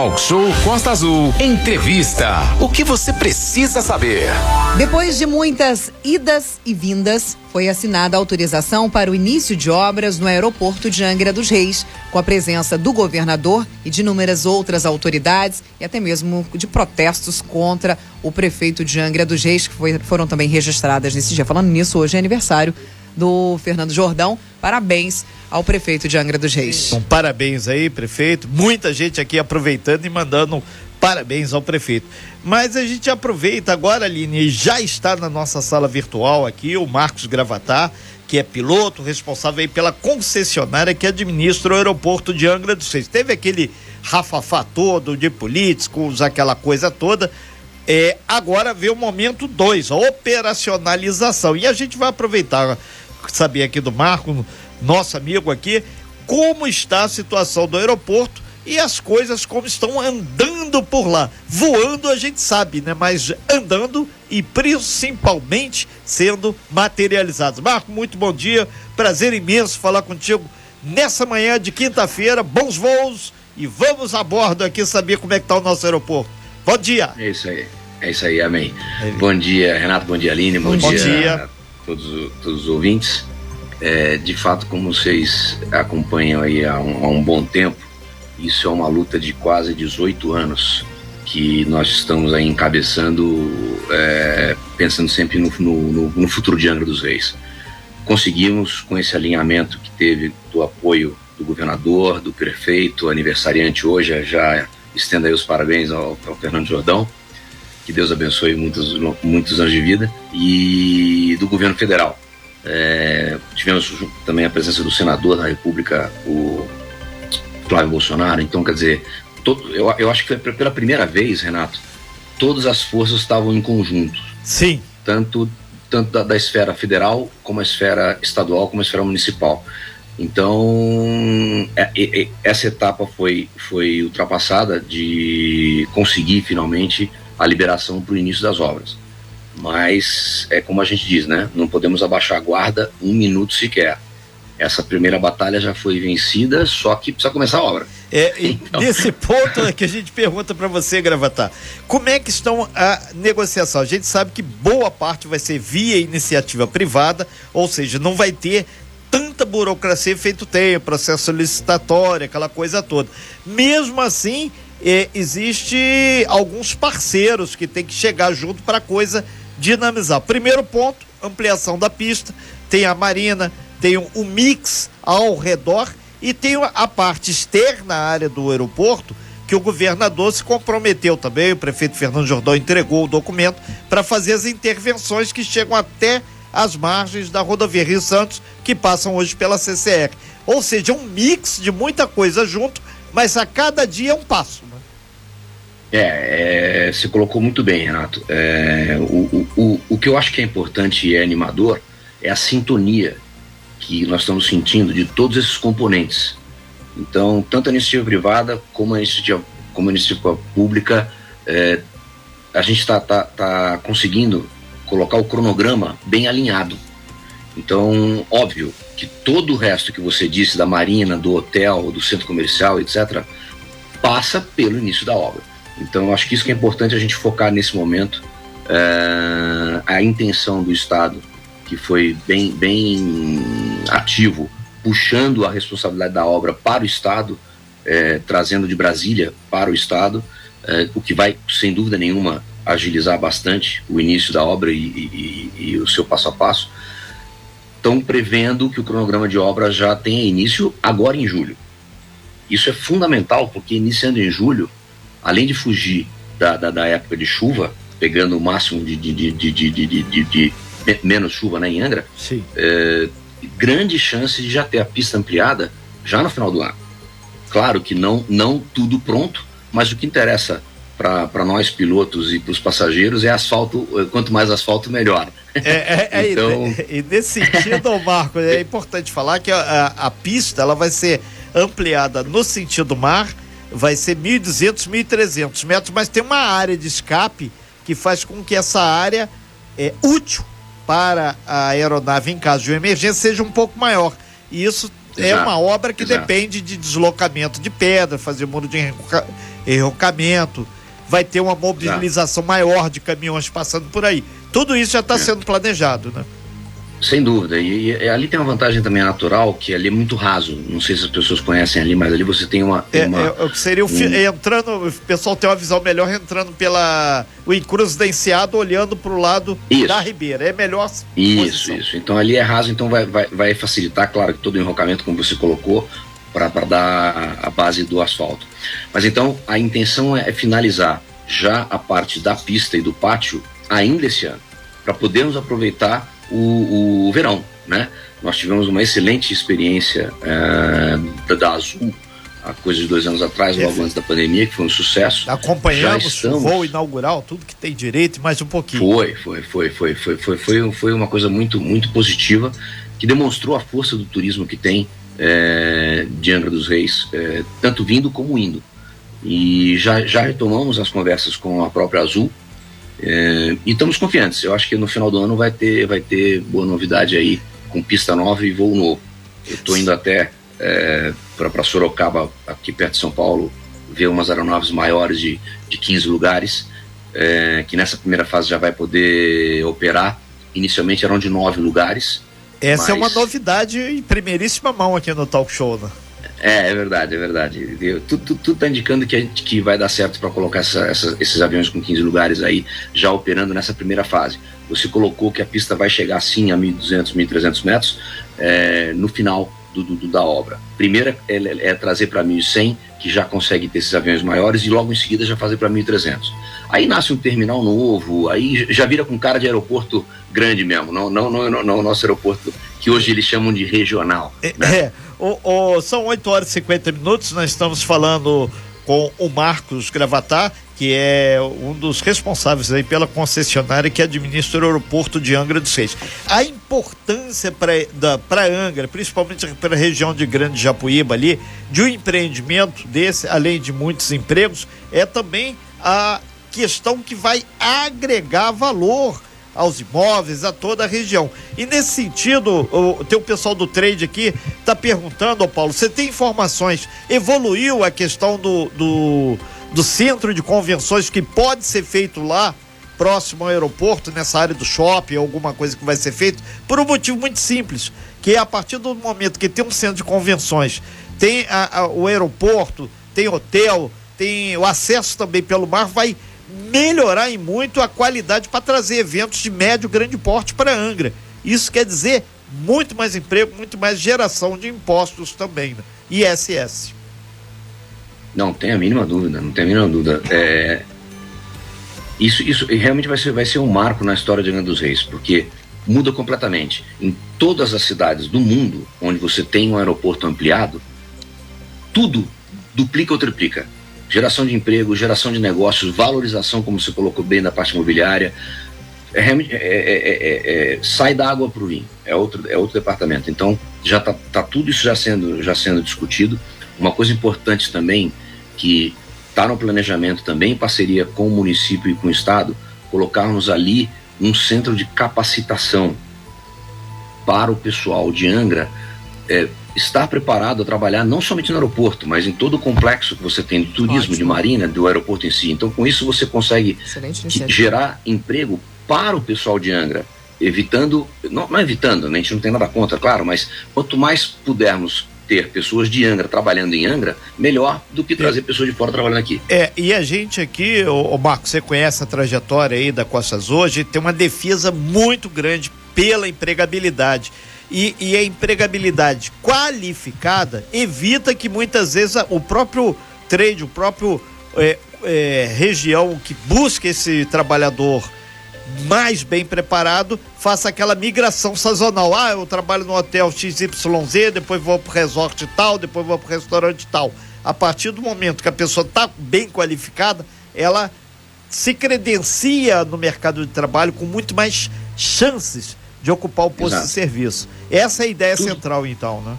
Talk Show Costa Azul. Entrevista. O que você precisa saber? Depois de muitas idas e vindas, foi assinada a autorização para o início de obras no aeroporto de Angra dos Reis, com a presença do governador e de inúmeras outras autoridades e até mesmo de protestos contra o prefeito de Angra dos Reis, que foi, foram também registradas nesse dia. Falando nisso, hoje é aniversário do Fernando Jordão. Parabéns ao prefeito de Angra dos Reis. Bom, parabéns aí, prefeito. Muita gente aqui aproveitando e mandando parabéns ao prefeito. Mas a gente aproveita agora, Aline, já está na nossa sala virtual aqui o Marcos Gravatar, que é piloto, responsável aí pela concessionária que administra o aeroporto de Angra dos Reis. Teve aquele rafafá todo de políticos, aquela coisa toda. É, agora vê o momento 2, a operacionalização. E a gente vai aproveitar, saber aqui do Marco, nosso amigo aqui, como está a situação do aeroporto e as coisas como estão andando por lá. Voando a gente sabe, né? Mas andando e principalmente sendo materializados. Marco, muito bom dia. Prazer imenso falar contigo nessa manhã de quinta-feira. Bons voos e vamos a bordo aqui saber como é que está o nosso aeroporto. Bom dia. É isso aí. É isso aí, amém. É. Bom dia, Renato, bom dia, Aline, bom, bom dia, dia, todos, todos os ouvintes. É, de fato, como vocês acompanham aí há um, há um bom tempo, isso é uma luta de quase 18 anos que nós estamos aí encabeçando, é, pensando sempre no, no, no, futuro de Angra dos Reis. Conseguimos, com esse alinhamento que teve do apoio do governador, do prefeito, aniversariante hoje, já estendo aí os parabéns ao, ao Fernando Jordão, que Deus abençoe muitos, muitos anos de vida, e do governo federal. É, tivemos também a presença do senador da República, o Flávio Bolsonaro. Então, quer dizer, todo, eu, eu acho que foi pela primeira vez, Renato, todas as forças estavam em conjunto. Sim. Tanto, tanto da, da esfera federal, como a esfera estadual, como a esfera municipal. Então, é, é, essa etapa foi, foi ultrapassada de conseguir finalmente a liberação para o início das obras. Mas, é como a gente diz, né? Não podemos abaixar a guarda um minuto sequer essa primeira batalha já foi vencida, só que precisa começar a obra. É, então... Nesse ponto é que a gente pergunta para você, Gravatar, como é que estão a negociação? A gente sabe que boa parte vai ser via iniciativa privada, ou seja, não vai ter tanta burocracia feito tem, processo licitatório, aquela coisa toda. Mesmo assim, é, existe alguns parceiros que tem que chegar junto para a coisa dinamizar. Primeiro ponto, ampliação da pista, tem a Marina, tem um mix ao redor e tem a parte externa à área do aeroporto que o governador se comprometeu também, o prefeito Fernando Jordão entregou o documento para fazer as intervenções que chegam até as margens da rodovia Rio Santos, que passam hoje pela CCR. Ou seja, um mix de muita coisa junto, mas a cada dia é um passo. É, é, você colocou muito bem, Renato. É, o, o, o que eu acho que é importante e é animador é a sintonia que nós estamos sentindo de todos esses componentes. Então, tanto a iniciativa privada como a iniciativa, como a iniciativa pública, é, a gente está tá, tá conseguindo colocar o cronograma bem alinhado. Então, óbvio que todo o resto que você disse da marina, do hotel, do centro comercial, etc., passa pelo início da obra. Então, acho que isso que é importante a gente focar nesse momento. É, a intenção do Estado que foi bem, bem ativo, puxando a responsabilidade da obra para o Estado, é, trazendo de Brasília para o Estado, é, o que vai, sem dúvida nenhuma, agilizar bastante o início da obra e, e, e, o seu passo a passo. Estão prevendo que o cronograma de obra já tenha início agora em julho. Isso é fundamental, porque iniciando em julho, além de fugir da, da, da época de chuva, pegando o máximo de, de, de, de, de, menos chuva né, em Angra. É, grande chance de já ter a pista ampliada já no final do ano. Claro que não, não tudo pronto, mas o que interessa para nós pilotos e para os passageiros é asfalto, eh, quanto mais asfalto, melhor. É, é, é então... e, e nesse sentido, Marco, é importante falar que a, a, pista ela vai ser ampliada no sentido mar, vai ser 1.200, 1.300 metros, mas tem uma área de escape que faz com que essa área é útil para a aeronave em caso de uma emergência seja um pouco maior. E isso é uma obra que exato. depende de deslocamento de pedra, fazer muro de enroca- enrocamento, vai ter uma mobilização maior de caminhões passando por aí. Tudo isso já está É. sendo planejado, né? Sem dúvida. E, e ali tem uma vantagem também natural, que ali é muito raso. Não sei se as pessoas conhecem ali, mas ali você tem uma. É, uma- é, que seria um- entrando, o pessoal tem uma visão melhor entrando pela o encruzilhanciado olhando para o lado Isso. da ribeira. É melhor Isso, posição. isso. Então ali é raso, então vai, vai, vai facilitar, claro, que todo o enrocamento, como você colocou, para dar a base do asfalto. Mas então a intenção é finalizar já a parte da pista e do pátio ainda esse ano, para podermos aproveitar o, o verão, né? Nós tivemos uma excelente experiência eh, da, Azul há coisa de dois anos atrás, logo antes da pandemia, que foi um sucesso. Acompanhamos Já o estamos. voo inaugural, tudo que tem direito mais um pouquinho. Foi, foi, foi, foi, foi, foi, foi, foi uma coisa muito, muito positiva que demonstrou a força do turismo que tem é, de Angra dos Reis, é, tanto vindo como indo. E já, já retomamos as conversas com a própria Azul é, e estamos confiantes. Eu acho que no final do ano vai ter, vai ter boa novidade aí com pista nova e voo novo. Eu estou indo até é, para Sorocaba, aqui perto de São Paulo, ver umas aeronaves maiores de, de 15 lugares é, que nessa primeira fase já vai poder operar. Inicialmente eram de nove lugares. Essa é uma Mas- novidade em primeiríssima mão aqui no Talk Show, né? É, é verdade, é verdade. Tudo, tudo, tá indicando que, gente- que vai dar certo para colocar essa- essa- esses aviões com 15 lugares aí já operando nessa primeira fase. Você colocou que a pista vai chegar sim a 1.200, 1.300 metros é, no final do, do- da obra. Primeiro é, é- é trazer para 1.100, que já consegue ter esses aviões maiores, e logo em seguida já fazer para 1.300. Aí nasce um terminal novo, aí já vira com cara de aeroporto grande mesmo, não, não, não, não, não o nosso aeroporto que hoje eles chamam de regional. É, né? é. O- o- são 8 horas e 50 minutos, nós estamos falando com o Marcos Gravatar, que é um dos responsáveis aí pela concessionária que administra o aeroporto de Angra dos Reis. A importância para Angra, principalmente para a região de Grande Japuíba ali, de um empreendimento desse, além de muitos empregos, é também a questão que vai agregar valor aos imóveis, a toda a região. E nesse sentido, o, tem o pessoal do trade aqui está perguntando, Paulo, você tem informações? Evoluiu a questão do, do, do centro de convenções que pode ser feito lá, próximo ao aeroporto, nessa área do shopping, alguma coisa que vai ser feito, por um motivo muito simples, que é a partir do momento que tem um centro de convenções, tem a- a- o aeroporto, tem hotel, tem o acesso também pelo mar, vai melhorar em muito a qualidade para trazer eventos de médio grande porte para Angra. Isso quer dizer muito mais emprego, muito mais geração de impostos também, né? ISS. Não tem a mínima dúvida, não tem a mínima dúvida. É, isso, isso realmente vai ser, vai ser um marco na história de Angra dos Reis, porque muda completamente. Em todas as cidades do mundo onde você tem um aeroporto ampliado, tudo duplica ou triplica. Geração de emprego, geração de negócios, valorização, como você colocou bem da parte imobiliária. É, é- é- é- é- é- sai da água para o vinho. É outro, é outro departamento. Então, já está tá tudo isso já sendo, já sendo discutido. Uma coisa importante também, que está no planejamento também, em parceria com o município e com o Estado, colocarmos ali um centro de capacitação para o pessoal de Angra estar preparado a trabalhar não somente no aeroporto, mas em todo o complexo que você tem de turismo, Ótimo. de marina, do aeroporto em si. Então, com isso, você consegue gerar emprego para o pessoal de Angra, evitando, não, não evitando, né, a gente não tem nada contra, claro, mas quanto mais pudermos ter pessoas de Angra trabalhando em Angra, melhor do que trazer pessoas de fora trabalhando aqui. É, e a gente aqui, ô, ô Marcos, você conhece a trajetória aí da Costa Azul, a gente tem uma defesa muito grande pela empregabilidade. E, e a empregabilidade qualificada evita que muitas vezes a- o próprio trade, o próprio é, é, região que busca esse trabalhador mais bem preparado, faça aquela migração sazonal. Ah, eu trabalho no hotel XYZ, depois vou pro resort tal, depois vou pro restaurante tal. A partir do momento que a pessoa está bem qualificada, ela se credencia no mercado de trabalho com muito mais chances de ocupar o posto Exato. de serviço. Essa é a ideia Tudo. central, então, né?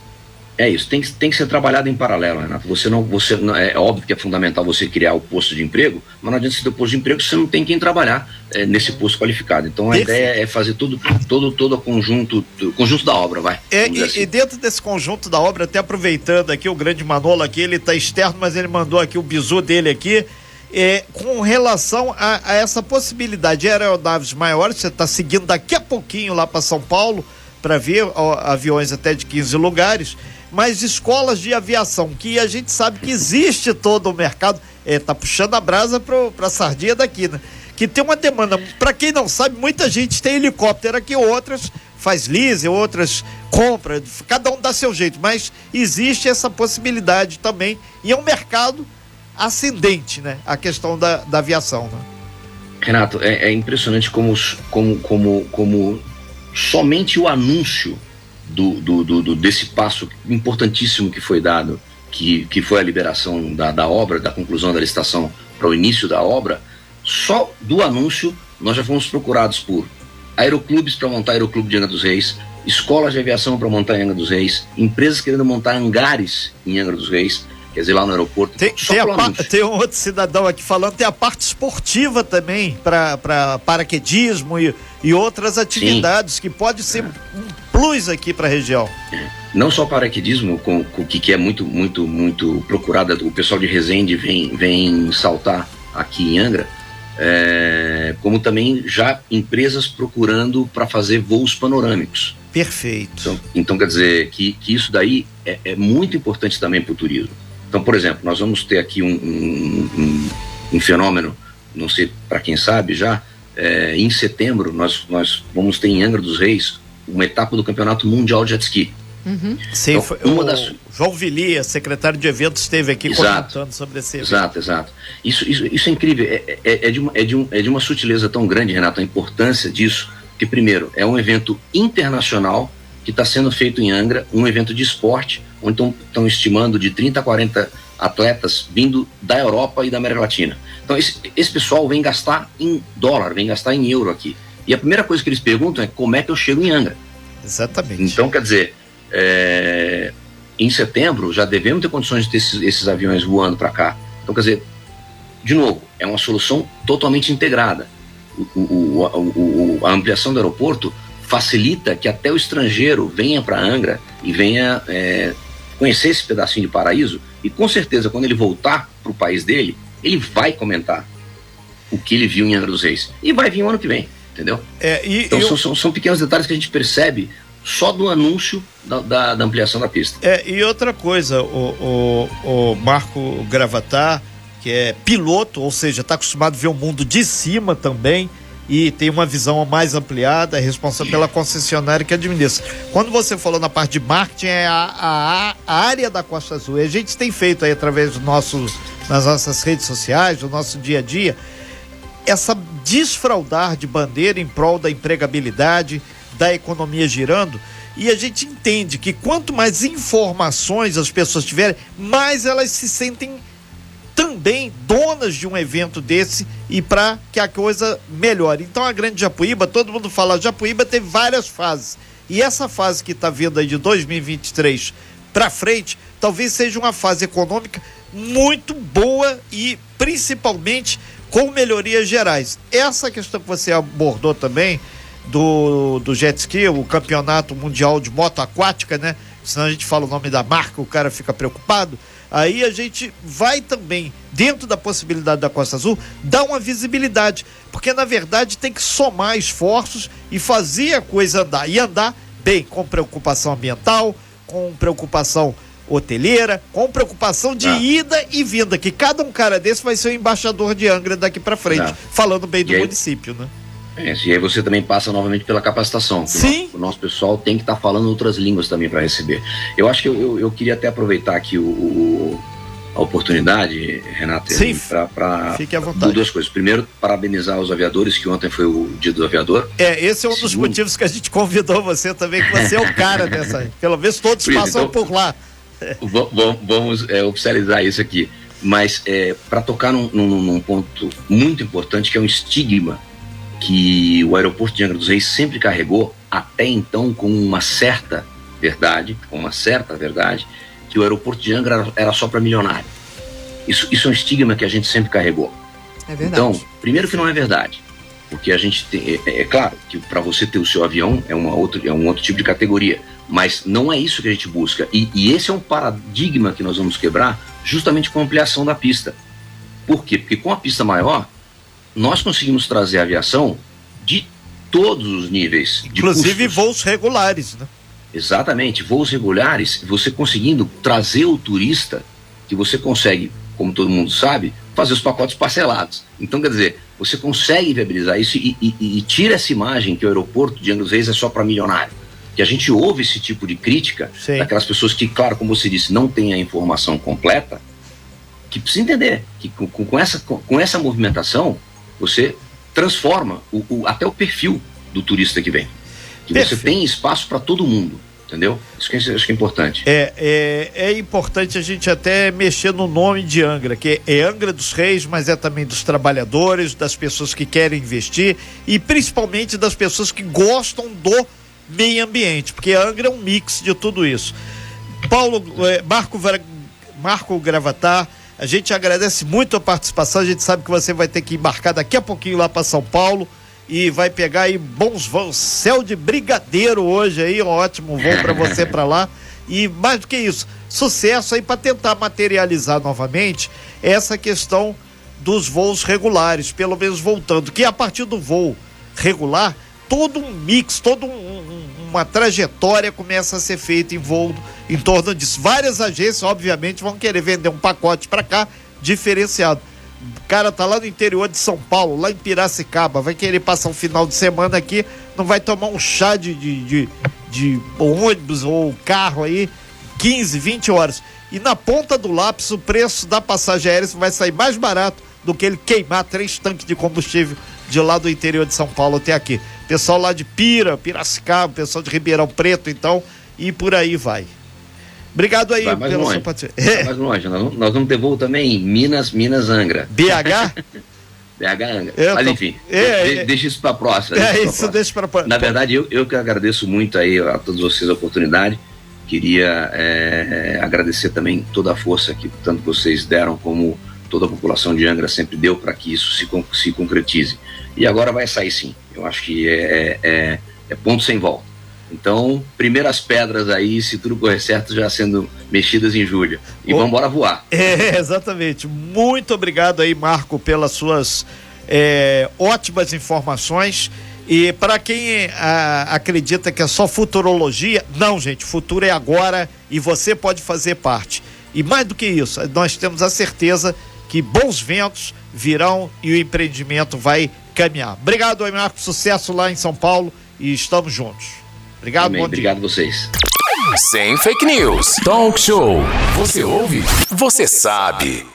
É isso, tem, tem que ser trabalhado em paralelo, Renato. Você não, você não, é óbvio que é fundamental você criar o posto de emprego, mas não adianta você ter o posto de emprego se você não tem quem trabalhar é, nesse posto qualificado. Então a Perfeito. ideia é fazer tudo, todo, todo o conjunto, conjunto da obra, vai. É, e, assim. e, dentro desse conjunto da obra, até aproveitando aqui o grande Manolo aqui, ele está externo, mas ele mandou aqui o bizu dele aqui. É, com relação a, a essa possibilidade de aeronaves maiores, você está seguindo daqui a pouquinho lá para São Paulo para ver ó, aviões até de 15 lugares mas escolas de aviação, que a gente sabe que existe todo o mercado, é, tá puxando a brasa para a sardinha daqui, né? Que tem uma demanda. Para quem não sabe, muita gente tem helicóptero aqui, outras faz lease, outras compra, cada um dá seu jeito, mas existe essa possibilidade também e é um mercado ascendente, né? A questão da, da aviação, né? Renato, é, é impressionante como, como, como, como somente o anúncio do, do, do, desse passo importantíssimo que foi dado, que, que foi a liberação da, da obra, da conclusão da licitação para o início da obra, só do anúncio nós já fomos procurados por aeroclubes para montar aeroclube de Angra dos Reis, escolas de aviação para montar em Angra dos Reis, empresas querendo montar hangares em Angra dos Reis, quer dizer, lá no aeroporto. Tem, tem, a, tem, um outro cidadão aqui falando, tem a parte esportiva também, para paraquedismo e, e outras atividades Sim. que pode ser é. um plus aqui para a região. Não só paraquedismo, com, com, que, que é muito, muito, muito procurada, o pessoal de Resende vem, vem saltar aqui em Angra, é, como também já empresas procurando para fazer voos panorâmicos. Perfeito. Então, então quer dizer que, que isso daí é, é muito importante também para o turismo. Então, por exemplo, nós vamos ter aqui um, um, um, um fenômeno, não sei para quem sabe já, é, em setembro nós, nós vamos ter em Angra dos Reis uma etapa do Campeonato Mundial de Jet Ski. Uhum. Sim, então, foi, uma o das... João Vilia, secretário de eventos, esteve aqui exato, comentando sobre esse evento. Exato, exato. Isso, isso, isso é incrível, é, é, é, de uma, é, de um, é de uma sutileza tão grande, Renato, a importância disso, que primeiro, é um evento internacional que está sendo feito em Angra, um evento de esporte, onde estão estimando de 30 a 40 atletas vindo da Europa e da América Latina. Então esse, esse pessoal vem gastar em dólar, vem gastar em euro aqui. E a primeira coisa que eles perguntam é como é que eu chego em Angra. Exatamente. Então, quer dizer, é, em setembro já devemos ter condições de ter esses, esses aviões voando para cá. Então, quer dizer, de novo, é uma solução totalmente integrada. O, o, o, a ampliação do aeroporto facilita que até o estrangeiro venha para Angra e venha é, conhecer esse pedacinho de paraíso e com certeza quando ele voltar para o país dele, ele vai comentar o que ele viu em Angra dos Reis e vai vir o ano que vem entendeu? É, e, então eu... são, são, são, pequenos detalhes que a gente percebe só do anúncio da, da, da ampliação da pista. É, e outra coisa, o, o, o Marco Gravatar, que é piloto, ou seja, está acostumado a ver o mundo de cima também e tem uma visão mais ampliada, é responsável pela concessionária que administra. Quando você falou na parte de marketing, é a, a, a área da Costa Azul. E a gente tem feito aí através do nosso, das nossas redes sociais, do nosso dia a dia, essa desfraudar de bandeira em prol da empregabilidade, da economia girando. E a gente entende que quanto mais informações as pessoas tiverem, mais elas se sentem também donas de um evento desse e para que a coisa melhore. Então a Grande Japuíba, todo mundo fala, Japuíba teve várias fases. E essa fase que está vindo aí de 2023 para frente, talvez seja uma fase econômica muito boa e principalmente com melhorias gerais. Essa questão que você abordou também do, do jet ski, o campeonato mundial de moto aquática, né? Senão a gente fala o nome da marca, o cara fica preocupado. Aí a gente vai também, dentro da possibilidade da Costa Azul, dar uma visibilidade. Porque na verdade tem que somar esforços e fazer a coisa andar. E andar bem, com preocupação ambiental, com preocupação hoteleira, com preocupação de ah. ida e vinda, que cada um cara desse vai ser o embaixador de Angra daqui para frente, ah. falando bem do aí, município, né? É, e aí você também passa novamente pela capacitação. Sim. O nosso, pessoal tem que estar tá falando outras línguas também para receber. Eu acho que eu, eu, eu, queria até aproveitar aqui o, o a oportunidade, Renato, para duas coisas. Primeiro, parabenizar os aviadores, que ontem foi o dia do aviador. É, esse é um dos motivos que a gente convidou você também, que você é o cara dessa. Pelo menos todos passam então, por lá vamos é, oficializar isso aqui. Mas é, para tocar num, num, num, ponto muito importante, que é um estigma que o aeroporto de Angra dos Reis sempre carregou, até então com uma certa verdade, com uma certa verdade, que o aeroporto de Angra era só para milionário. Isso, isso é um estigma que a gente sempre carregou. É verdade. Então, primeiro que não é verdade, porque a gente tem, é, é claro que para você ter o seu avião é, uma outra, é um outro tipo de categoria, mas não é isso que a gente busca. E, e esse é um paradigma que nós vamos quebrar justamente com a ampliação da pista. Por quê? Porque com a pista maior, nós conseguimos trazer a aviação de todos os níveis. Inclusive voos regulares, né? Exatamente, voos regulares, você conseguindo trazer o turista, que você consegue, como todo mundo sabe, fazer os pacotes parcelados. Então, quer dizer, você consegue viabilizar isso e, e, e tira essa imagem que o aeroporto de Angra Reis é só para milionário. Que a gente ouve esse tipo de crítica Sim. daquelas pessoas que, claro, como você disse, não têm a informação completa, que precisa entender que com, com essa, com essa movimentação você transforma o, o, até o perfil do turista que vem que Perfeito. você tem espaço para todo mundo. Entendeu? Isso que acho que é importante. É, é, é importante a gente até mexer no nome de Angra, que é Angra dos Reis, mas é também dos trabalhadores, das pessoas que querem investir e principalmente das pessoas que gostam do meio ambiente, porque Angra é um mix de tudo isso. Paulo, é, Marco, Marco Gravatar, a gente agradece muito a participação, a gente sabe que você vai ter que embarcar daqui a pouquinho lá para São Paulo e vai pegar aí bons voos, céu de brigadeiro hoje aí, um ótimo voo para você para lá. E mais do que isso, sucesso aí para tentar materializar novamente essa questão dos voos regulares, pelo menos voltando, que a partir do voo regular, todo um mix, toda um, uma trajetória começa a ser feita em voo em torno disso. Várias agências, obviamente, vão querer vender um pacote para cá diferenciado. O cara tá lá no interior de São Paulo, lá em Piracicaba, vai querer passar um final de semana aqui, não vai tomar um chá de, de, de, de ônibus ou carro aí, 15, 20 horas. E na ponta do lápis, o preço da passagem aérea vai sair mais barato do que ele queimar três tanques de combustível de lá do interior de São Paulo até aqui. Pessoal lá de Pira, Piracicaba, pessoal de Ribeirão Preto, então, e por aí vai. Obrigado aí longe. seu patrocínio. Vai mais longe. Nós, nós vamos ter voo também em Minas, Minas Angra. BH? BH Angra. Eu Mas tô... enfim, é, de, é, deixa isso para próxima. É isso, deixa para próxima. Na verdade, eu, eu que agradeço muito aí a todos vocês a oportunidade. Queria é, agradecer também toda a força que tanto vocês deram como toda a população de Angra sempre deu para que isso se, se concretize. E agora vai sair sim. Eu acho que é, é, é ponto sem volta. Então, primeiras pedras aí, se tudo correr certo, já sendo mexidas em julho. E vamos embora voar. É, exatamente. Muito obrigado aí, Marco, pelas suas é, ótimas informações. E para quem a, acredita que é só futurologia, não, gente, futuro é agora e você pode fazer parte. E mais do que isso, nós temos a certeza que bons ventos virão e o empreendimento vai caminhar. Obrigado Marco. Sucesso lá em São Paulo e estamos juntos. Obrigado, Amém. bom Obrigado a vocês. Sem fake news. Talk show. Você ouve? Você sabe.